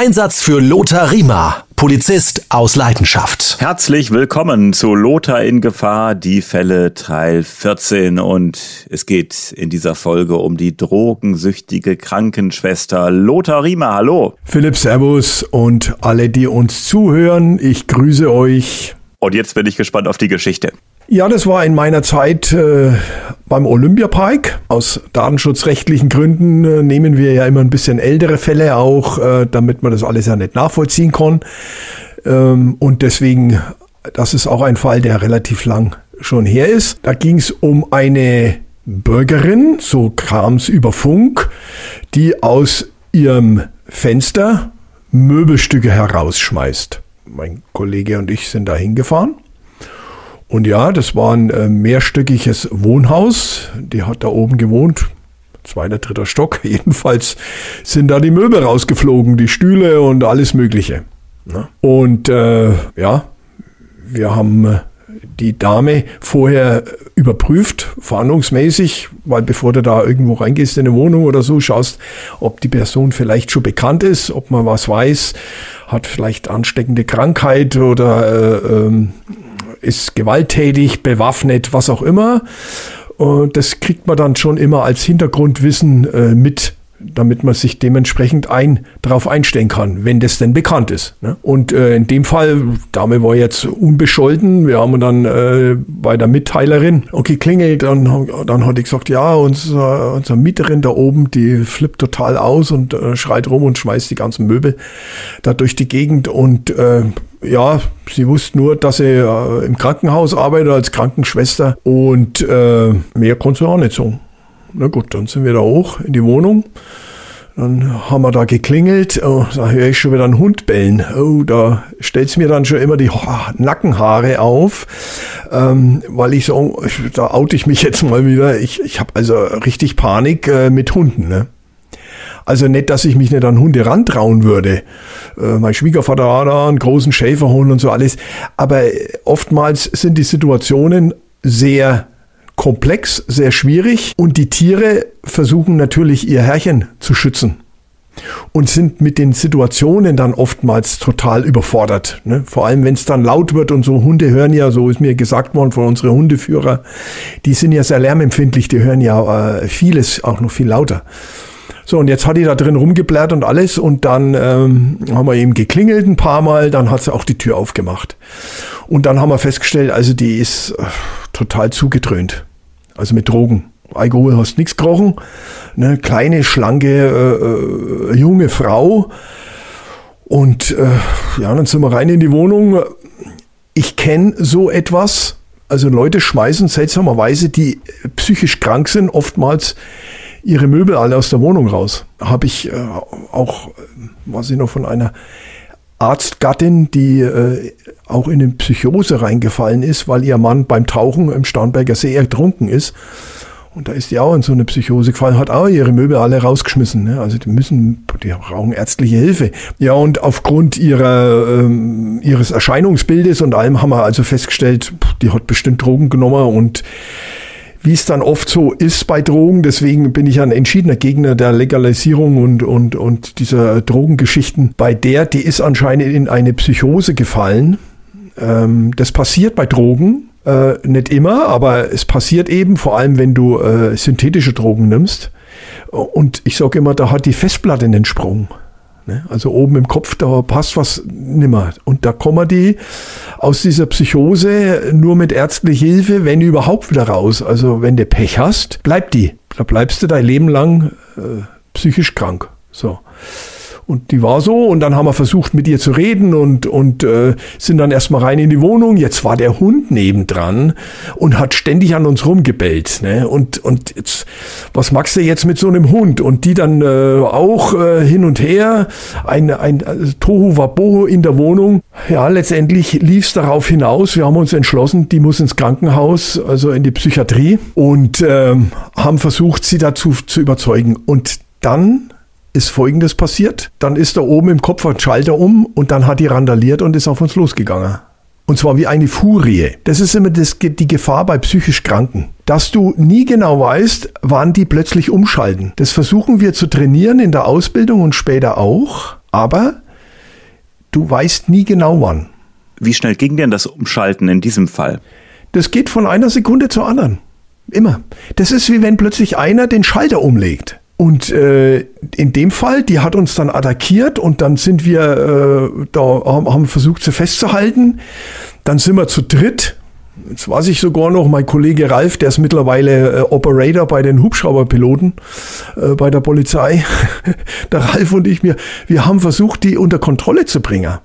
Einsatz für Lothar Riemer, Polizist aus Leidenschaft. Herzlich willkommen zu Lothar in Gefahr, die Fälle Teil 14 und es geht in dieser Folge um die drogensüchtige Krankenschwester Lothar Riemer. Hallo. Philipp Servus und alle, die uns zuhören, ich grüße euch. Und jetzt bin ich gespannt auf die Geschichte. Ja, das war in meiner Zeit äh, beim Olympiapark. Aus datenschutzrechtlichen Gründen äh, nehmen wir ja immer ein bisschen ältere Fälle auch, äh, damit man das alles ja nicht nachvollziehen kann. Ähm, und deswegen, das ist auch ein Fall, der relativ lang schon her ist. Da ging es um eine Bürgerin, so kam es über Funk, die aus ihrem Fenster Möbelstücke herausschmeißt. Mein Kollege und ich sind da hingefahren und ja, das war ein äh, mehrstöckiges Wohnhaus. Die hat da oben gewohnt. Zweiter, dritter Stock. Jedenfalls sind da die Möbel rausgeflogen, die Stühle und alles Mögliche. Ne? Und äh, ja, wir haben äh, die Dame vorher überprüft, fahndungsmäßig, weil bevor du da irgendwo reingehst in eine Wohnung oder so, schaust, ob die Person vielleicht schon bekannt ist, ob man was weiß, hat vielleicht ansteckende Krankheit oder äh, ähm, ist gewalttätig, bewaffnet, was auch immer. Und das kriegt man dann schon immer als Hintergrundwissen äh, mit damit man sich dementsprechend ein, darauf einstellen kann, wenn das denn bekannt ist. Ne? Und äh, in dem Fall, Dame war jetzt unbescholten, wir haben dann äh, bei der Mitteilerin okay, klingelt, dann, dann hat ich gesagt, ja, unser, unsere Mieterin da oben, die flippt total aus und äh, schreit rum und schmeißt die ganzen Möbel da durch die Gegend und äh, ja, sie wusste nur, dass sie äh, im Krankenhaus arbeitet als Krankenschwester und äh, mehr konnte sie auch nicht sagen. Na gut, dann sind wir da hoch in die Wohnung. Dann haben wir da geklingelt. Oh, da höre ich schon wieder einen Hund bellen. Oh, da stellt mir dann schon immer die Nackenhaare auf, ähm, weil ich so, da oute ich mich jetzt mal wieder. Ich, ich habe also richtig Panik äh, mit Hunden. Ne? Also nicht, dass ich mich nicht an Hunde rantrauen würde. Äh, mein Schwiegervater hat da einen großen Schäferhund und so alles. Aber oftmals sind die Situationen sehr komplex, sehr schwierig und die Tiere versuchen natürlich ihr Herrchen zu schützen und sind mit den Situationen dann oftmals total überfordert. Ne? Vor allem, wenn es dann laut wird und so Hunde hören ja, so ist mir gesagt worden von unseren Hundeführer, die sind ja sehr lärmempfindlich, die hören ja äh, vieles auch noch viel lauter. So, und jetzt hat die da drin rumgeblärt und alles und dann ähm, haben wir eben geklingelt ein paar Mal, dann hat sie auch die Tür aufgemacht. Und dann haben wir festgestellt, also die ist äh, total zugedröhnt also mit Drogen. Alkohol hast nichts gerochen. Eine kleine, schlanke, äh, äh, junge Frau. Und äh, ja, dann sind wir rein in die Wohnung. Ich kenne so etwas. Also Leute schmeißen seltsamerweise, die psychisch krank sind, oftmals ihre Möbel alle aus der Wohnung raus. Habe ich äh, auch, was ich noch von einer Arztgattin, die äh, auch in eine Psychose reingefallen ist, weil ihr Mann beim Tauchen im Starnberger See ertrunken ist. Und da ist die auch in so eine Psychose gefallen, hat auch ihre Möbel alle rausgeschmissen. Ne? Also die müssen, die brauchen ärztliche Hilfe. Ja, und aufgrund ihrer, ähm, ihres Erscheinungsbildes und allem haben wir also festgestellt, die hat bestimmt Drogen genommen und wie es dann oft so ist bei Drogen. Deswegen bin ich ein entschiedener Gegner der Legalisierung und, und, und dieser Drogengeschichten. Bei der, die ist anscheinend in eine Psychose gefallen. Ähm, das passiert bei Drogen. Äh, nicht immer, aber es passiert eben, vor allem wenn du äh, synthetische Drogen nimmst. Und ich sage immer, da hat die Festplatte einen Sprung. Ne? Also oben im Kopf, da passt was nimmer. Und da kommen die aus dieser Psychose nur mit ärztlicher Hilfe, wenn überhaupt wieder raus. Also wenn du Pech hast, bleibt die. Da bleibst du dein Leben lang äh, psychisch krank. So. Und die war so und dann haben wir versucht mit ihr zu reden und, und äh, sind dann erstmal rein in die Wohnung. Jetzt war der Hund nebendran und hat ständig an uns rumgebellt. Ne? Und, und jetzt, was magst du jetzt mit so einem Hund? Und die dann äh, auch äh, hin und her, ein, ein also Tohu Wabohu in der Wohnung. Ja, letztendlich lief es darauf hinaus. Wir haben uns entschlossen, die muss ins Krankenhaus, also in die Psychiatrie und ähm, haben versucht, sie dazu zu überzeugen. Und dann ist Folgendes passiert. Dann ist da oben im Kopf ein Schalter um und dann hat die randaliert und ist auf uns losgegangen. Und zwar wie eine Furie. Das ist immer das, die Gefahr bei psychisch Kranken. Dass du nie genau weißt, wann die plötzlich umschalten. Das versuchen wir zu trainieren in der Ausbildung und später auch. Aber du weißt nie genau wann. Wie schnell ging denn das Umschalten in diesem Fall? Das geht von einer Sekunde zur anderen. Immer. Das ist wie wenn plötzlich einer den Schalter umlegt. Und äh, in dem Fall, die hat uns dann attackiert und dann sind wir äh, da haben versucht, sie festzuhalten. Dann sind wir zu dritt. Jetzt weiß ich sogar noch, mein Kollege Ralf, der ist mittlerweile äh, Operator bei den Hubschrauberpiloten äh, bei der Polizei. der Ralf und ich, wir, wir haben versucht, die unter Kontrolle zu bringen.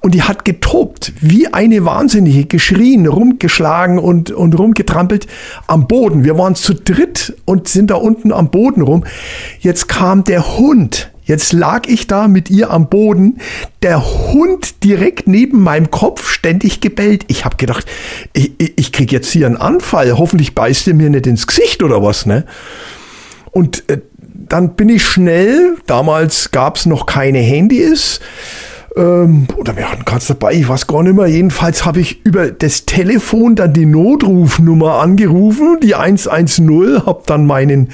Und die hat getobt, wie eine Wahnsinnige, geschrien, rumgeschlagen und, und rumgetrampelt am Boden. Wir waren zu dritt und sind da unten am Boden rum. Jetzt kam der Hund. Jetzt lag ich da mit ihr am Boden, der Hund direkt neben meinem Kopf ständig gebellt. Ich habe gedacht, ich, ich krieg jetzt hier einen Anfall. Hoffentlich beißt er mir nicht ins Gesicht oder was, ne? Und äh, dann bin ich schnell, damals gab's noch keine Handys, ähm, oder wir hatten gerade dabei, ich weiß gar nicht mehr. Jedenfalls habe ich über das Telefon dann die Notrufnummer angerufen, die 110, habe dann meinen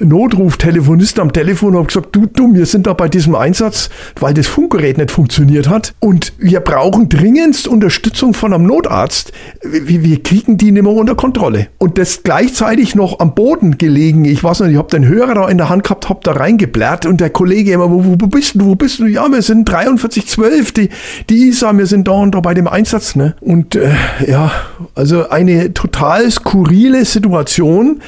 Notruf-Telefonisten am Telefon und gesagt, du, du, wir sind da bei diesem Einsatz, weil das Funkgerät nicht funktioniert hat und wir brauchen dringendst Unterstützung von einem Notarzt. Wir, wir kriegen die nicht mehr unter Kontrolle. Und das gleichzeitig noch am Boden gelegen. Ich weiß nicht, ich habe den Hörer da in der Hand gehabt, habe da reingeblärt und der Kollege immer, wo, wo bist du, wo bist du? Ja, wir sind 43 zwölf, die, die ISA, wir sind da und da bei dem Einsatz, ne? Und äh, ja, also eine total skurrile Situation,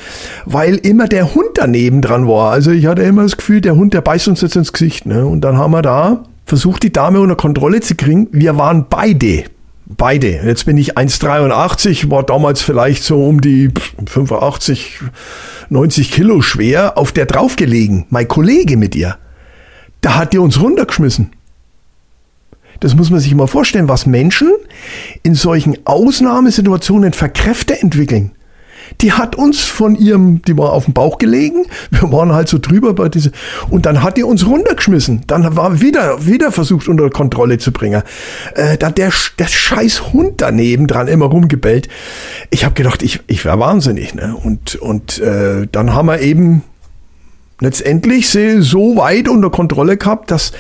weil immer der Hund daneben dran war. Also ich hatte immer das Gefühl, der Hund, der beißt uns jetzt ins Gesicht, ne? Und dann haben wir da versucht, die Dame unter Kontrolle zu kriegen. Wir waren beide beide. Jetzt bin ich 1,83, war damals vielleicht so um die 85, 90 Kilo schwer, auf der draufgelegen. Mein Kollege mit ihr. Da hat die uns runtergeschmissen. Das muss man sich mal vorstellen, was Menschen in solchen Ausnahmesituationen für Kräfte entwickeln. Die hat uns von ihrem, die war auf dem Bauch gelegen, wir waren halt so drüber bei diese, und dann hat die uns runtergeschmissen. Dann war wieder, wieder versucht unter Kontrolle zu bringen. Äh, da der, der scheiß Hund daneben dran immer rumgebellt. Ich habe gedacht, ich, ich wäre wahnsinnig, ne? Und, und äh, dann haben wir eben letztendlich sie so weit unter Kontrolle gehabt, dass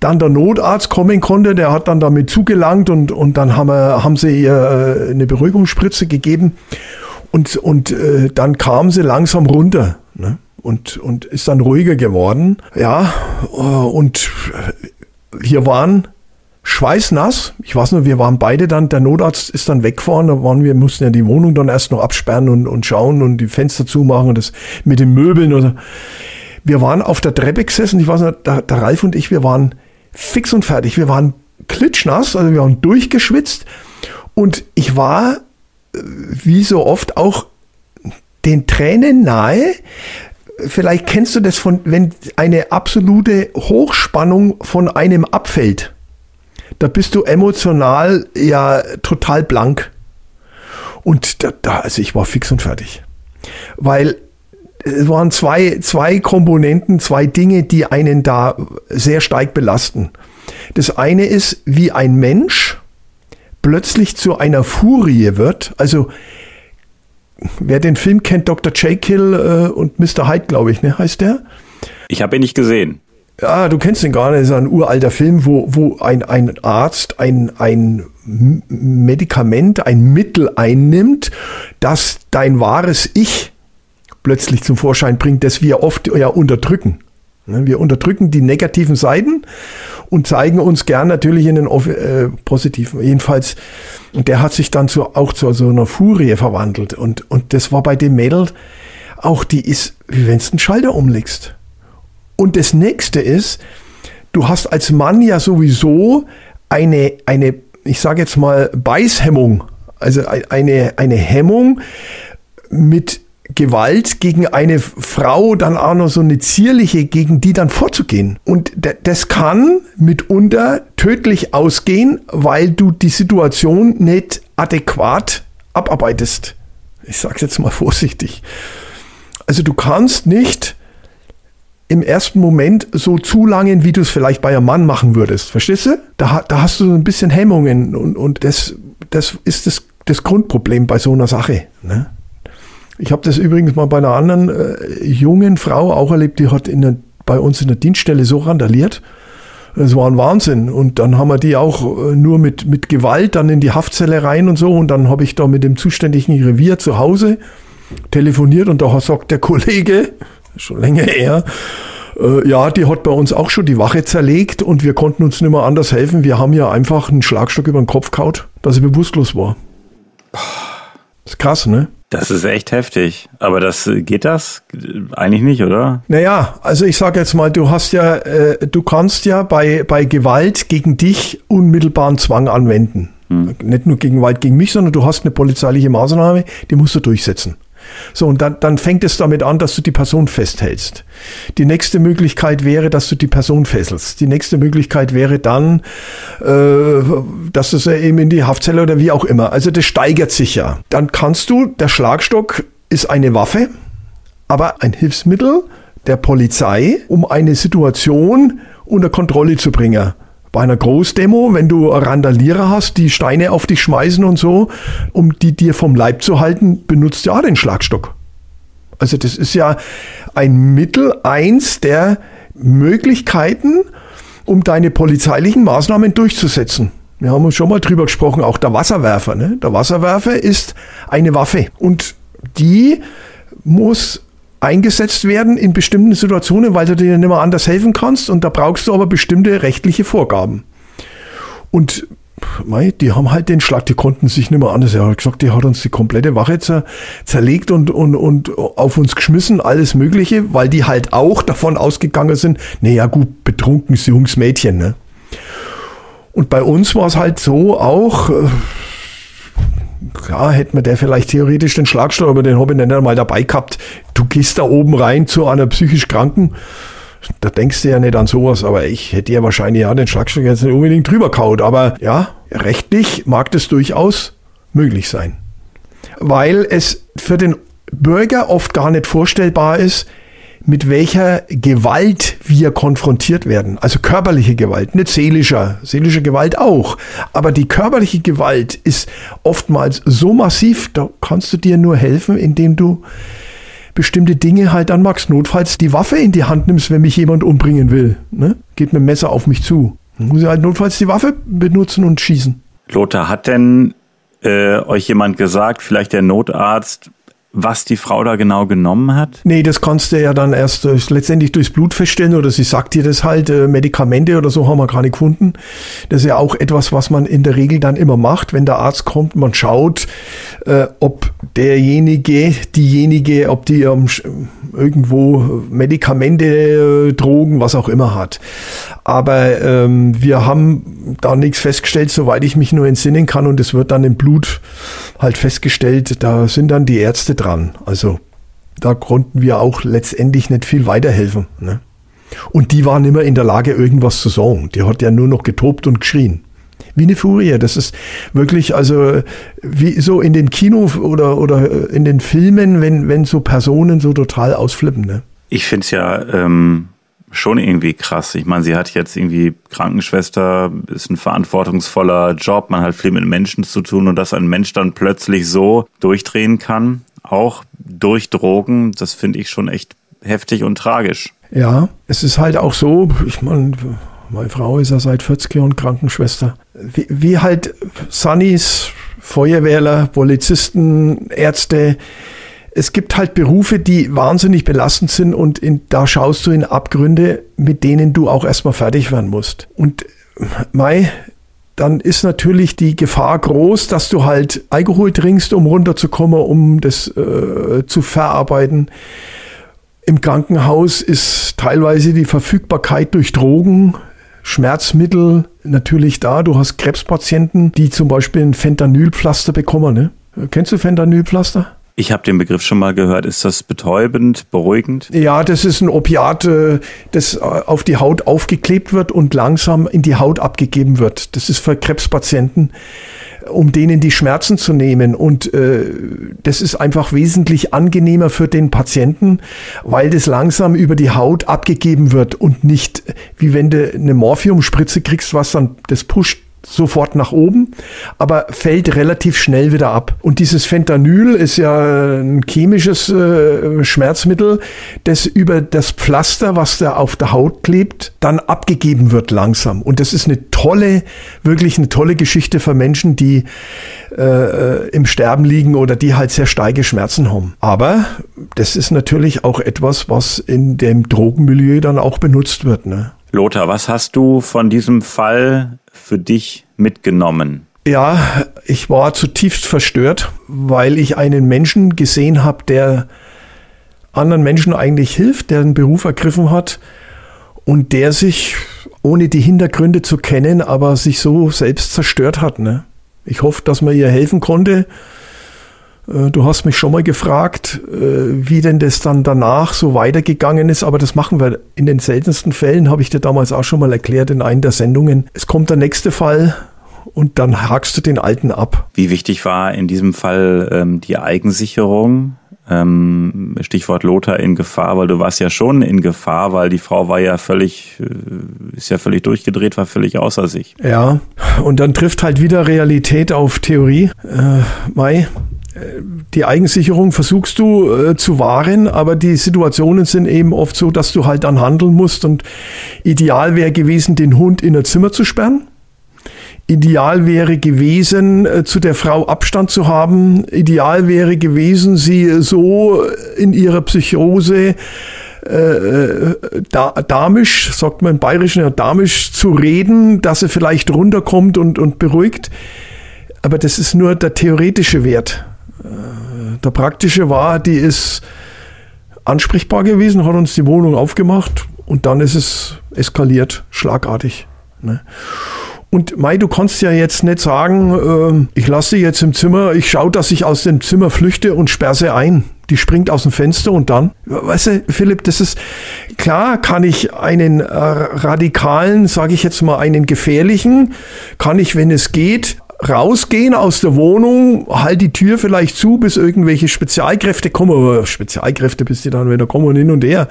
dann der Notarzt kommen konnte, der hat dann damit zugelangt und, und dann haben, wir, haben sie ihr äh, eine Beruhigungsspritze gegeben und, und äh, dann kam sie langsam runter ne? und, und ist dann ruhiger geworden. Ja, äh, und hier waren schweißnass. Ich weiß nur, wir waren beide dann, der Notarzt ist dann weggefahren, da waren wir, mussten ja die Wohnung dann erst noch absperren und, und schauen und die Fenster zumachen und das mit den Möbeln oder wir waren auf der Treppe gesessen, ich weiß nicht, der, der Ralf und ich, wir waren fix und fertig. Wir waren klitschnass, also wir waren durchgeschwitzt. Und ich war, äh, wie so oft, auch den Tränen nahe. Vielleicht kennst du das von, wenn eine absolute Hochspannung von einem abfällt. Da bist du emotional ja total blank. Und da, da also ich war fix und fertig. Weil es waren zwei, zwei Komponenten, zwei Dinge, die einen da sehr stark belasten. Das eine ist, wie ein Mensch plötzlich zu einer Furie wird. Also, wer den Film kennt, Dr. Jekyll äh, und Mr. Hyde, glaube ich, ne, heißt der? Ich habe ihn nicht gesehen. Ja, du kennst ihn gar nicht. Das ist ein uralter Film, wo, wo ein, ein Arzt ein, ein Medikament, ein Mittel einnimmt, das dein wahres Ich plötzlich zum Vorschein bringt, das wir oft ja unterdrücken. Ne, wir unterdrücken die negativen Seiten und zeigen uns gern natürlich in den äh, positiven. Jedenfalls, und der hat sich dann zu, auch zu so einer Furie verwandelt. Und, und das war bei dem Mädel auch, die ist, wie wenn du einen Schalter umlegst. Und das nächste ist, du hast als Mann ja sowieso eine, eine ich sage jetzt mal, Beißhemmung. Also eine, eine Hemmung mit Gewalt gegen eine Frau, dann auch noch so eine zierliche, gegen die dann vorzugehen. Und das kann mitunter tödlich ausgehen, weil du die Situation nicht adäquat abarbeitest. Ich sage es jetzt mal vorsichtig. Also du kannst nicht im ersten Moment so zulangen, wie du es vielleicht bei einem Mann machen würdest. Verstehst du? Da, da hast du so ein bisschen Hemmungen und, und das, das ist das, das Grundproblem bei so einer Sache. Ne? Ich habe das übrigens mal bei einer anderen äh, jungen Frau auch erlebt, die hat in der, bei uns in der Dienststelle so randaliert. Das war ein Wahnsinn. Und dann haben wir die auch äh, nur mit, mit Gewalt dann in die Haftzelle rein und so. Und dann habe ich da mit dem zuständigen Revier zu Hause telefoniert und da sagt der Kollege, schon länger her, äh, ja, die hat bei uns auch schon die Wache zerlegt und wir konnten uns nicht mehr anders helfen. Wir haben ja einfach einen Schlagstock über den Kopf kaut, dass sie bewusstlos war. Das ist krass, ne? Das ist echt heftig. Aber das geht das eigentlich nicht, oder? Naja, also ich sage jetzt mal, du hast ja, äh, du kannst ja bei, bei Gewalt gegen dich unmittelbaren Zwang anwenden. Hm. Nicht nur gegen Gewalt gegen mich, sondern du hast eine polizeiliche Maßnahme, die musst du durchsetzen. So, und dann, dann fängt es damit an, dass du die Person festhältst. Die nächste Möglichkeit wäre, dass du die Person fesselst. Die nächste Möglichkeit wäre dann, äh, dass du sie eben in die Haftzelle oder wie auch immer. Also das steigert sich ja. Dann kannst du, der Schlagstock ist eine Waffe, aber ein Hilfsmittel der Polizei, um eine Situation unter Kontrolle zu bringen bei einer Großdemo, wenn du Randalierer hast, die Steine auf dich schmeißen und so, um die dir vom Leib zu halten, benutzt ja auch den Schlagstock. Also das ist ja ein Mittel, eins der Möglichkeiten, um deine polizeilichen Maßnahmen durchzusetzen. Wir haben uns schon mal drüber gesprochen, auch der Wasserwerfer. Ne? Der Wasserwerfer ist eine Waffe und die muss eingesetzt werden in bestimmten Situationen, weil du dir nicht mehr anders helfen kannst und da brauchst du aber bestimmte rechtliche Vorgaben. Und mei, die haben halt den Schlag, die konnten sich nicht mehr anders. Er hat gesagt, die hat uns die komplette Wache zer, zerlegt und, und, und auf uns geschmissen, alles Mögliche, weil die halt auch davon ausgegangen sind, naja gut, betrunken Jungs, Mädchen. Ne? Und bei uns war es halt so auch, äh, klar hätte man der vielleicht theoretisch den Schlagstock, aber den habe ich nicht einmal dabei gehabt. Du gehst da oben rein zu einer psychisch Kranken, da denkst du ja nicht an sowas, aber ich hätte ja wahrscheinlich ja den Schlagstock jetzt nicht unbedingt drüber kaut. Aber ja, rechtlich mag das durchaus möglich sein. Weil es für den Bürger oft gar nicht vorstellbar ist, mit welcher Gewalt wir konfrontiert werden. Also körperliche Gewalt, nicht seelischer, seelische Gewalt auch. Aber die körperliche Gewalt ist oftmals so massiv, da kannst du dir nur helfen, indem du bestimmte Dinge halt dann magst. Notfalls die Waffe in die Hand nimmst, wenn mich jemand umbringen will. Ne? Geht mit dem Messer auf mich zu. Dann muss ich halt notfalls die Waffe benutzen und schießen. Lothar, hat denn äh, euch jemand gesagt, vielleicht der Notarzt, was die Frau da genau genommen hat? Nee, das kannst du ja dann erst äh, letztendlich durchs Blut feststellen oder sie sagt dir das halt, äh, Medikamente oder so haben wir gar nicht gefunden. Das ist ja auch etwas, was man in der Regel dann immer macht, wenn der Arzt kommt, man schaut, äh, ob derjenige, diejenige, ob die ähm, irgendwo Medikamente, äh, Drogen, was auch immer hat. Aber ähm, wir haben da nichts festgestellt, soweit ich mich nur entsinnen kann und es wird dann im Blut halt festgestellt, da sind dann die Ärzte dran. Also da konnten wir auch letztendlich nicht viel weiterhelfen. Ne? Und die waren immer in der Lage, irgendwas zu sagen. Die hat ja nur noch getobt und geschrien. Wie eine Furie. Das ist wirklich, also, wie so in den Kino oder, oder in den Filmen, wenn, wenn so Personen so total ausflippen. Ne? Ich finde es ja ähm, schon irgendwie krass. Ich meine, sie hat jetzt irgendwie Krankenschwester, ist ein verantwortungsvoller Job, man hat viel mit Menschen zu tun und dass ein Mensch dann plötzlich so durchdrehen kann, auch durch Drogen, das finde ich schon echt heftig und tragisch. Ja, es ist halt auch so, ich meine, meine Frau ist ja seit 40 Jahren Krankenschwester. Wie, wie halt Sunnys, Feuerwehrler, Polizisten, Ärzte, es gibt halt Berufe, die wahnsinnig belastend sind und in, da schaust du in Abgründe, mit denen du auch erstmal fertig werden musst. Und Mai, dann ist natürlich die Gefahr groß, dass du halt Alkohol trinkst, um runterzukommen, um das äh, zu verarbeiten. Im Krankenhaus ist teilweise die Verfügbarkeit durch Drogen, Schmerzmittel natürlich da. Du hast Krebspatienten, die zum Beispiel ein Fentanylpflaster bekommen. Ne? Kennst du Fentanylpflaster? Ich habe den Begriff schon mal gehört. Ist das betäubend, beruhigend? Ja, das ist ein Opiat, äh, das äh, auf die Haut aufgeklebt wird und langsam in die Haut abgegeben wird. Das ist für Krebspatienten, um denen die Schmerzen zu nehmen. Und äh, das ist einfach wesentlich angenehmer für den Patienten, weil das langsam über die Haut abgegeben wird und nicht wie wenn du eine Morphiumspritze kriegst, was dann das pusht sofort nach oben, aber fällt relativ schnell wieder ab. Und dieses Fentanyl ist ja ein chemisches äh, Schmerzmittel, das über das Pflaster, was da auf der Haut klebt, dann abgegeben wird langsam. Und das ist eine tolle, wirklich eine tolle Geschichte für Menschen, die äh, im Sterben liegen oder die halt sehr steige Schmerzen haben. Aber das ist natürlich auch etwas, was in dem Drogenmilieu dann auch benutzt wird. Ne? Lothar, was hast du von diesem Fall für dich mitgenommen? Ja, ich war zutiefst verstört, weil ich einen Menschen gesehen habe, der anderen Menschen eigentlich hilft, der einen Beruf ergriffen hat und der sich, ohne die Hintergründe zu kennen, aber sich so selbst zerstört hat. Ne? Ich hoffe, dass man ihr helfen konnte. Äh, du hast mich schon mal gefragt, äh, wie denn das dann danach so weitergegangen ist, aber das machen wir in den seltensten Fällen, habe ich dir damals auch schon mal erklärt in einer der Sendungen. Es kommt der nächste Fall und dann hakst du den alten ab. Wie wichtig war in diesem Fall ähm, die Eigensicherung? Ähm, Stichwort Lothar in Gefahr, weil du warst ja schon in Gefahr, weil die Frau war ja völlig, äh, ist ja völlig durchgedreht, war völlig außer sich. Ja, und dann trifft halt wieder Realität auf Theorie. Äh, Mai, die Eigensicherung versuchst du äh, zu wahren, aber die Situationen sind eben oft so, dass du halt dann handeln musst und ideal wäre gewesen, den Hund in ein Zimmer zu sperren. Ideal wäre gewesen, äh, zu der Frau Abstand zu haben. Ideal wäre gewesen, sie so in ihrer Psychose äh, äh da, damisch, sagt man im Bayerischen ja damisch, zu reden, dass sie vielleicht runterkommt und, und beruhigt. Aber das ist nur der theoretische Wert. Der praktische war, die ist ansprechbar gewesen, hat uns die Wohnung aufgemacht und dann ist es eskaliert, schlagartig. Ne? Und Mai, du kannst ja jetzt nicht sagen, äh, ich lasse sie jetzt im Zimmer, ich schaue, dass ich aus dem Zimmer flüchte und sperre sie ein. Die springt aus dem Fenster und dann, weißt du, Philipp, das ist klar, kann ich einen äh, radikalen, sage ich jetzt mal, einen gefährlichen, kann ich, wenn es geht, rausgehen aus der Wohnung, halt die Tür vielleicht zu, bis irgendwelche Spezialkräfte kommen. Aber Spezialkräfte, bis die dann wieder kommen und hin und her.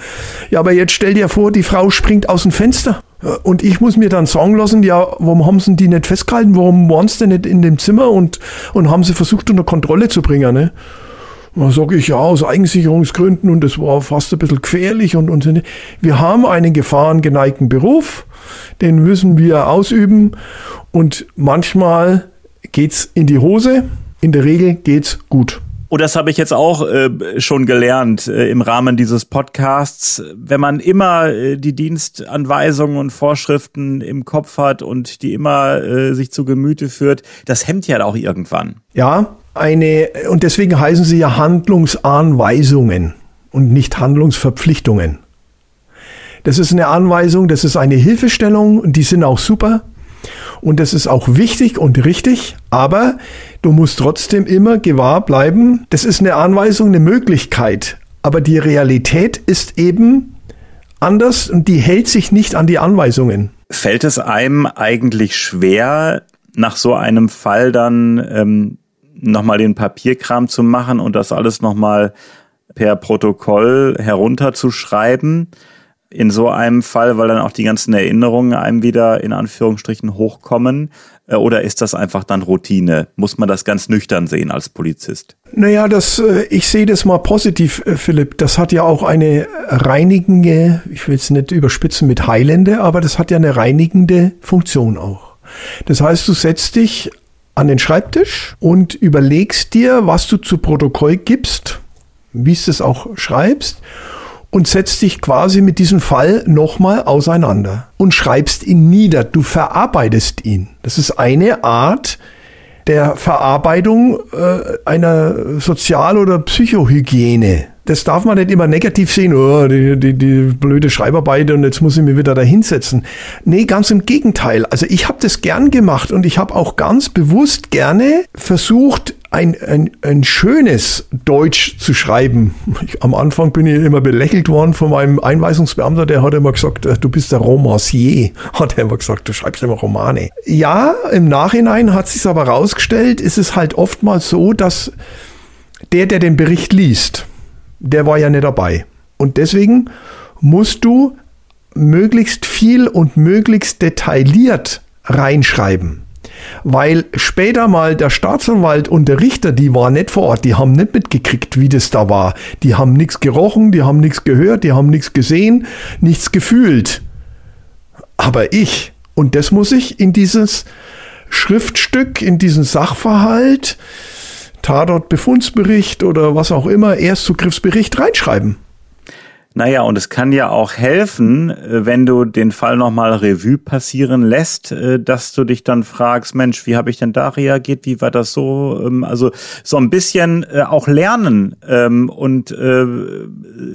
Ja, aber jetzt stell dir vor, die Frau springt aus dem Fenster. Und ich muss mir dann sagen lassen, ja, warum haben sie die nicht festgehalten? Warum waren sie denn nicht in dem Zimmer und, und haben sie versucht, unter Kontrolle zu bringen? Ne? Da sage ich ja, aus Eigensicherungsgründen und das war fast ein bisschen gefährlich und, und wir haben einen gefahrengeneigten Beruf, den müssen wir ausüben und manchmal geht's in die Hose. In der Regel geht's gut. Und das habe ich jetzt auch äh, schon gelernt äh, im Rahmen dieses Podcasts. Wenn man immer äh, die Dienstanweisungen und Vorschriften im Kopf hat und die immer äh, sich zu Gemüte führt, das hemmt ja auch irgendwann. Ja, eine, und deswegen heißen sie ja Handlungsanweisungen und nicht Handlungsverpflichtungen. Das ist eine Anweisung, das ist eine Hilfestellung und die sind auch super. Und das ist auch wichtig und richtig, aber du musst trotzdem immer gewahr bleiben. Das ist eine Anweisung, eine Möglichkeit. Aber die Realität ist eben anders und die hält sich nicht an die Anweisungen. Fällt es einem eigentlich schwer, nach so einem Fall dann ähm, nochmal den Papierkram zu machen und das alles nochmal per Protokoll herunterzuschreiben? In so einem Fall, weil dann auch die ganzen Erinnerungen einem wieder in Anführungsstrichen hochkommen? Äh, oder ist das einfach dann Routine? Muss man das ganz nüchtern sehen als Polizist? Naja, das, äh, ich sehe das mal positiv, äh, Philipp. Das hat ja auch eine reinigende, ich will es nicht überspitzen mit heilende, aber das hat ja eine reinigende Funktion auch. Das heißt, du setzt dich an den Schreibtisch und überlegst dir, was du zu Protokoll gibst, wie es auch schreibst und setzt dich quasi mit diesem Fall nochmal auseinander und schreibst ihn nieder. Du verarbeitest ihn. Das ist eine Art der Verarbeitung äh, einer Sozial- oder Psychohygiene. Das darf man nicht immer negativ sehen, oh, die, die, die blöde Schreibarbeit und jetzt muss ich mich wieder da hinsetzen. Nee, ganz im Gegenteil. Also ich habe das gern gemacht und ich habe auch ganz bewusst gerne versucht, ein, ein, ein schönes Deutsch zu schreiben. Ich, am Anfang bin ich immer belächelt worden von meinem Einweisungsbeamter, der hat immer gesagt, äh, du bist der Romancier, hat er immer gesagt, du schreibst immer Romane. Ja, im Nachhinein hat sich aber rausgestellt, ist es halt oftmals so, dass der, der den Bericht liest, der war ja nicht dabei. Und deswegen musst du möglichst viel und möglichst detailliert reinschreiben. weil später mal der Staatsanwalt und der Richter, die waren nicht vor Ort, die haben nicht mitgekriegt, wie das da war. Die haben nichts gerochen, die haben nichts gehört, die haben nichts gesehen, nichts gefühlt. Aber ich, und das muss ich in dieses Schriftstück, in diesen Sachverhalt, Tatort-Befundsbericht oder was auch immer, Erstzugriffsbericht reinschreiben. Naja, und es kann ja auch helfen, äh, wenn du den Fall nochmal Revue passieren lässt, äh, dass du dich dann fragst, Mensch, wie habe ich denn da reagiert? Wie war das so? Ähm, also so ein bisschen äh, auch lernen ähm, und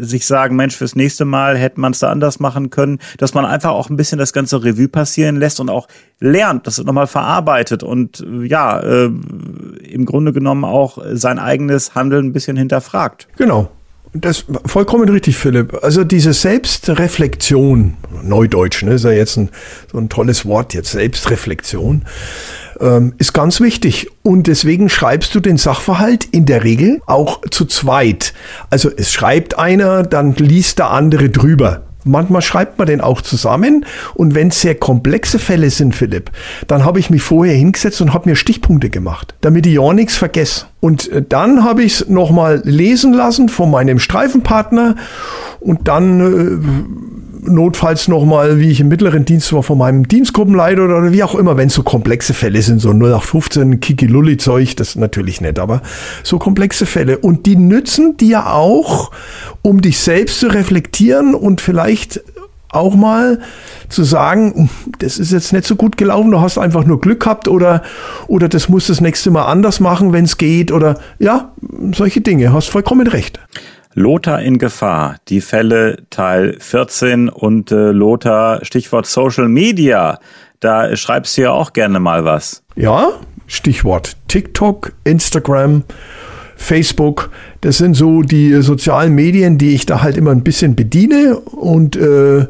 sich sagen, Mensch, fürs nächste Mal hätte man es da anders machen können, dass man einfach auch ein bisschen das ganze Revue passieren lässt und auch lernt, das nochmal verarbeitet und ja, im Grunde genommen auch sein eigenes Handeln ein bisschen hinterfragt. Genau. Das vollkommen richtig, Philipp. Also diese Selbstreflexion, Neudeutsch, ne, ist ja jetzt ein, so ein tolles Wort jetzt, Selbstreflexion, ähm, ist ganz wichtig. Und deswegen schreibst du den Sachverhalt in der Regel auch zu zweit. Also es schreibt einer, dann liest der andere drüber. Manchmal schreibt man den auch zusammen. Und wenn es sehr komplexe Fälle sind, Philipp, dann habe ich mich vorher hingesetzt und habe mir Stichpunkte gemacht, damit ich ja nichts vergesse. Und äh, dann habe ich es nochmal lesen lassen von meinem Streifenpartner und dann äh, notfalls nochmal, wie ich im mittleren Dienst war, von meinem Dienstgruppenleiter oder wie auch immer, wenn es so komplexe Fälle sind, so 0815 Kiki-Lulli-Zeug, das natürlich nicht, aber so komplexe Fälle. Und die nützen dir auch, um dich selbst zu reflektieren und vielleicht auch mal zu sagen, das ist jetzt nicht so gut gelaufen, du hast einfach nur Glück gehabt oder, oder das muss das nächste Mal anders machen, wenn es geht oder ja, solche Dinge, hast vollkommen recht. Lothar in Gefahr, die Fälle Teil 14 und äh, Lothar, Stichwort Social Media, da schreibst du ja auch gerne mal was. Ja, Stichwort TikTok, Instagram, Facebook, das sind so die sozialen Medien, die ich da halt immer ein bisschen bediene. Und äh,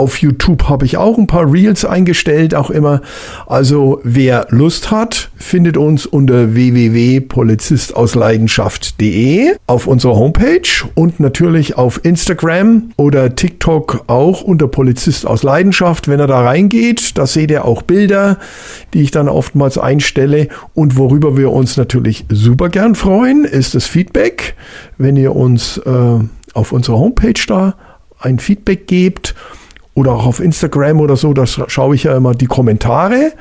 auf YouTube habe ich auch ein paar Reels eingestellt, auch immer. Also wer Lust hat, findet uns unter www.polizistausleidenschaft.de auf unserer Homepage und natürlich auf Instagram oder TikTok auch unter Polizist aus Leidenschaft. Wenn er da reingeht, da seht ihr auch Bilder, die ich dann oftmals einstelle. Und worüber wir uns natürlich super gern freuen, ist das Feedback. Wenn ihr uns äh, auf unserer Homepage da ein Feedback gebt oder auch auf Instagram oder so, da schaue ich ja immer die Kommentare.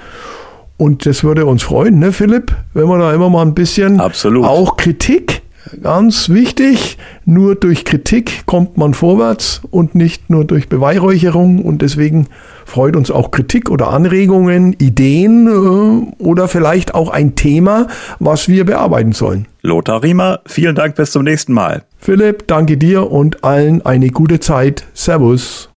Und das würde uns freuen, ne, Philipp, wenn wir da immer mal ein bisschen Absolut. auch Kritik, ganz wichtig, nur durch Kritik kommt man vorwärts und nicht nur durch Beweihräucherung. Und deswegen freut uns auch Kritik oder Anregungen, Ideen äh, oder vielleicht auch ein Thema, was wir bearbeiten sollen. Lothar Riemer, vielen Dank, bis zum nächsten Mal. Philipp, danke dir und allen eine gute Zeit. Servus.